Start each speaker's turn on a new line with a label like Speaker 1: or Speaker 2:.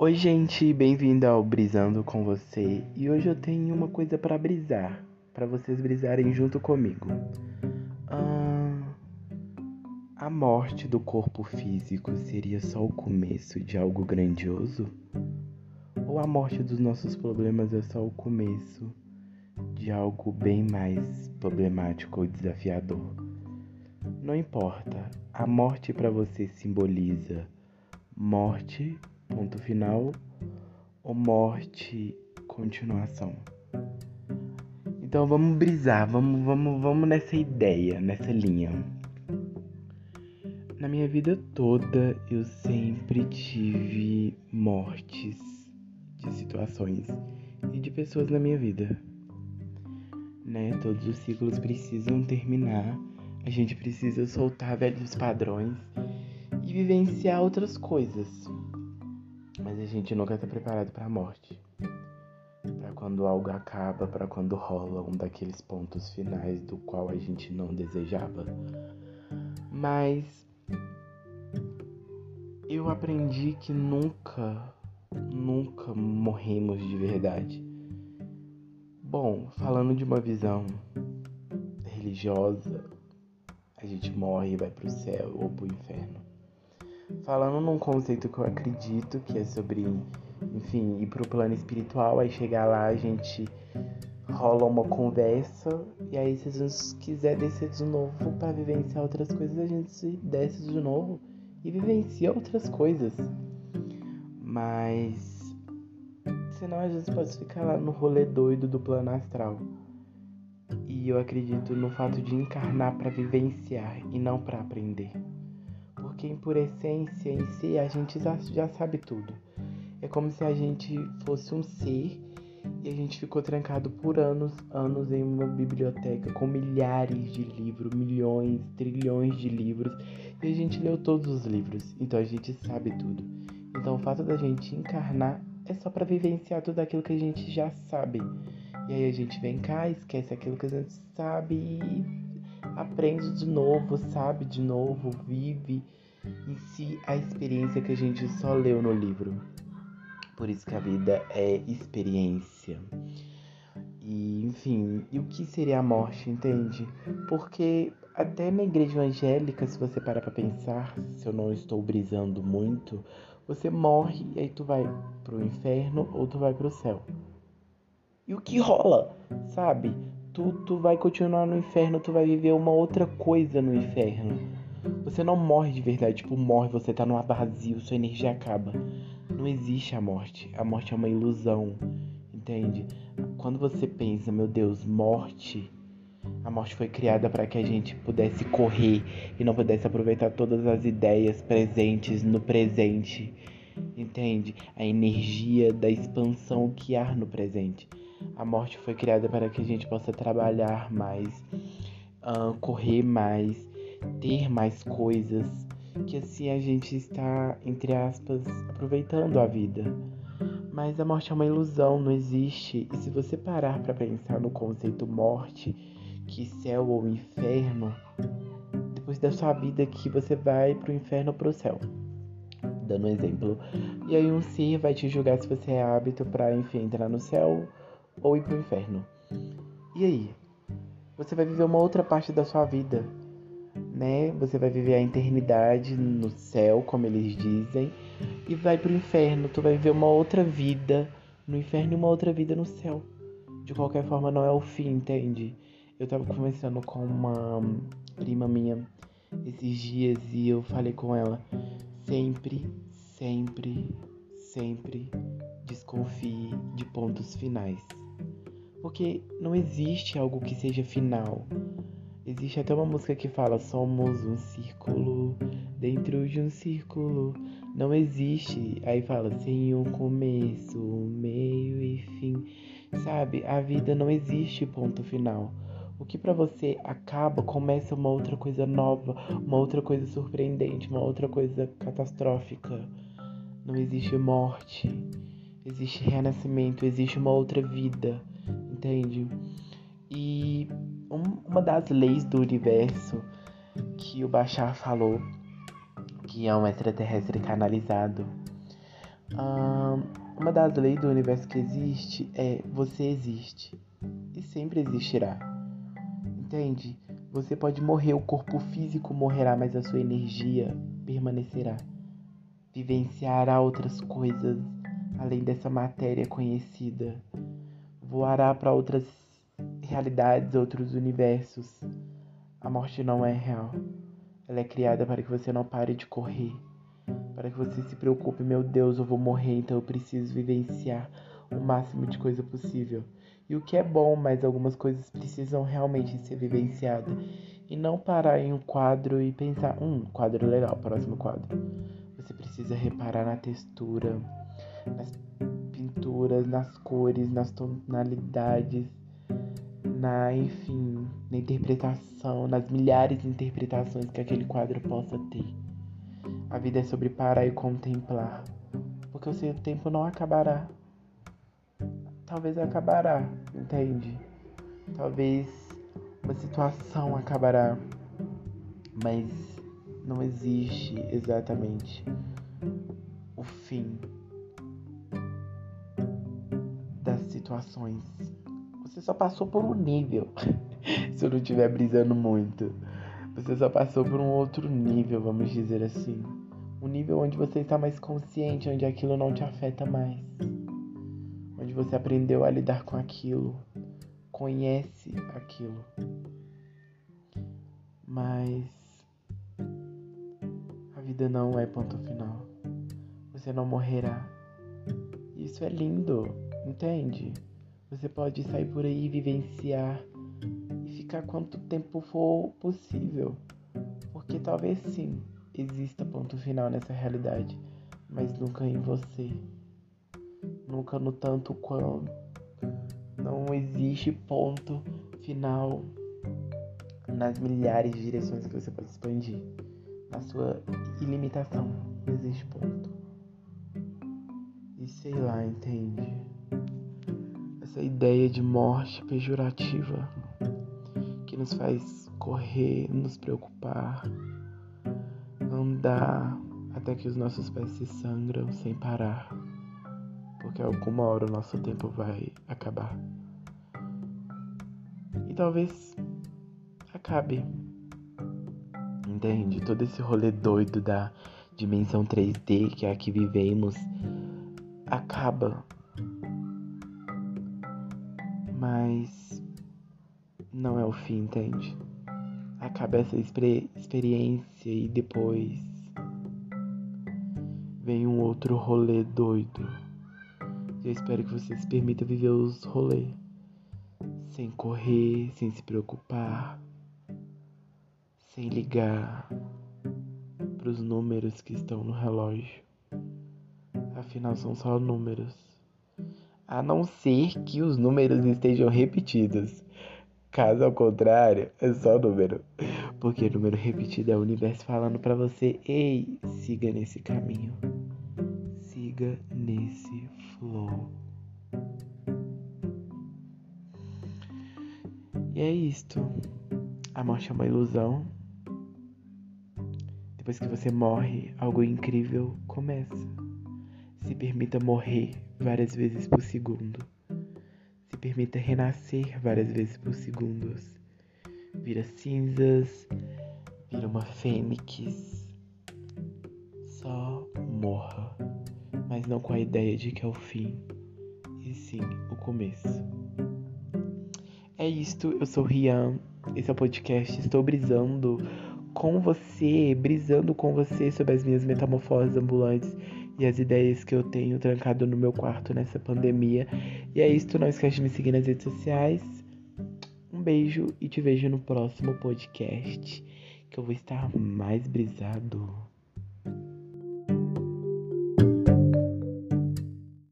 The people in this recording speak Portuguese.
Speaker 1: Oi, gente, bem-vindo ao Brisando com você. E hoje eu tenho uma coisa para brisar, para vocês brisarem junto comigo. Ah, a morte do corpo físico seria só o começo de algo grandioso? Ou a morte dos nossos problemas é só o começo de algo bem mais problemático ou desafiador? Não importa, a morte para você simboliza morte ponto final ou morte continuação. Então vamos brisar, vamos, vamos, vamos nessa ideia, nessa linha. Na minha vida toda eu sempre tive mortes de situações e de pessoas na minha vida. Né? Todos os ciclos precisam terminar. A gente precisa soltar velhos padrões e vivenciar outras coisas. Mas a gente nunca está preparado para a morte. Para quando algo acaba, para quando rola um daqueles pontos finais do qual a gente não desejava. Mas eu aprendi que nunca, nunca morremos de verdade. Bom, falando de uma visão religiosa, a gente morre e vai pro céu ou pro inferno falando num conceito que eu acredito que é sobre, enfim, ir pro plano espiritual, aí chegar lá a gente rola uma conversa e aí se a gente quiser descer de novo para vivenciar outras coisas, a gente desce de novo e vivencia outras coisas. Mas senão a gente pode ficar lá no rolê doido do plano astral. E eu acredito no fato de encarnar para vivenciar e não para aprender porque por essência em si a gente já, já sabe tudo. É como se a gente fosse um ser e a gente ficou trancado por anos, anos em uma biblioteca com milhares de livros, milhões, trilhões de livros, e a gente leu todos os livros, então a gente sabe tudo. Então o fato da gente encarnar é só para vivenciar tudo aquilo que a gente já sabe. E aí a gente vem cá, esquece aquilo que a gente sabe e aprende de novo, sabe de novo, vive em si a experiência que a gente só leu no livro. Por isso que a vida é experiência. E, enfim, e o que seria a morte, entende? Porque até na igreja evangélica, se você parar pra pensar, se eu não estou brisando muito, você morre e aí tu vai pro inferno ou tu vai pro céu. E o que rola, sabe? Tu, tu vai continuar no inferno, tu vai viver uma outra coisa no inferno. Você não morre de verdade, tipo, morre, você tá no vazio, sua energia acaba. Não existe a morte. A morte é uma ilusão, entende? Quando você pensa, meu Deus, morte, a morte foi criada para que a gente pudesse correr e não pudesse aproveitar todas as ideias presentes no presente, entende? A energia da expansão que há no presente. A morte foi criada para que a gente possa trabalhar mais, uh, correr mais ter mais coisas, que assim a gente está, entre aspas, aproveitando a vida. Mas a morte é uma ilusão, não existe. E se você parar para pensar no conceito morte, que céu ou inferno, depois da sua vida que você vai pro inferno ou pro céu. Dando um exemplo. E aí um ser vai te julgar se você é hábito para enfim, entrar no céu ou ir pro inferno. E aí? Você vai viver uma outra parte da sua vida né? Você vai viver a eternidade no céu, como eles dizem, e vai pro inferno. Tu vai viver uma outra vida no inferno e uma outra vida no céu. De qualquer forma, não é o fim, entende? Eu tava conversando com uma prima minha esses dias e eu falei com ela: sempre, sempre, sempre desconfie de pontos finais. Porque não existe algo que seja final. Existe até uma música que fala: Somos um círculo dentro de um círculo. Não existe. Aí fala: Sem um começo, um meio e fim. Sabe? A vida não existe ponto final. O que para você acaba, começa uma outra coisa nova, uma outra coisa surpreendente, uma outra coisa catastrófica. Não existe morte. Existe renascimento, existe uma outra vida. Entende? E um, uma das leis do universo que o Bachar falou, que é um extraterrestre canalizado, uma das leis do universo que existe é você existe e sempre existirá. Entende? Você pode morrer, o corpo físico morrerá, mas a sua energia permanecerá. Vivenciará outras coisas além dessa matéria conhecida. Voará para outras realidades, outros universos. A morte não é real. Ela é criada para que você não pare de correr. Para que você se preocupe, meu Deus, eu vou morrer, então eu preciso vivenciar o máximo de coisa possível. E o que é bom, mas algumas coisas precisam realmente ser vivenciadas. E não parar em um quadro e pensar, hum, quadro legal, próximo quadro. Você precisa reparar na textura, nas pinturas, nas cores, nas tonalidades, na, enfim, na interpretação, nas milhares de interpretações que aquele quadro possa ter. A vida é sobre parar e contemplar, porque o seu tempo não acabará talvez acabará, entende? Talvez uma situação acabará, mas não existe exatamente o fim das situações. Você só passou por um nível, se eu não estiver brisando muito. Você só passou por um outro nível, vamos dizer assim. Um nível onde você está mais consciente, onde aquilo não te afeta mais onde você aprendeu a lidar com aquilo, conhece aquilo. Mas a vida não é ponto final. Você não morrerá. Isso é lindo, entende? Você pode sair por aí vivenciar e ficar quanto tempo for possível. Porque talvez sim exista ponto final nessa realidade, mas nunca em você nunca no tanto quanto. Não existe ponto final nas milhares de direções que você pode expandir. Na sua ilimitação, não existe ponto. E sei lá, entende? Essa ideia de morte pejorativa que nos faz correr, nos preocupar, andar até que os nossos pés se sangram sem parar porque alguma hora o nosso tempo vai acabar. E talvez acabe. Entende? Todo esse rolê doido da dimensão 3D que é a que vivemos acaba. Mas não é o fim, entende? Acaba essa experiência e depois vem um outro rolê doido. Eu espero que você se permita viver os rolês sem correr, sem se preocupar, sem ligar para os números que estão no relógio. Afinal, são só números. A não ser que os números estejam repetidos. Caso ao contrário, é só número. Porque número repetido é o universo falando para você: ei, siga nesse caminho. Siga nesse flow. E é isto. A morte é uma ilusão. Depois que você morre, algo incrível começa. Se permita morrer várias vezes por segundo. Se permita renascer várias vezes por segundos. Vira cinzas, vira uma fênix. Só morra mas não com a ideia de que é o fim, e sim o começo. É isto, eu sou Rian, esse é o podcast, estou brisando com você, brisando com você sobre as minhas metamorfoses ambulantes e as ideias que eu tenho trancado no meu quarto nessa pandemia. E é isto, não esquece de me seguir nas redes sociais. Um beijo e te vejo no próximo podcast, que eu vou estar mais brisado.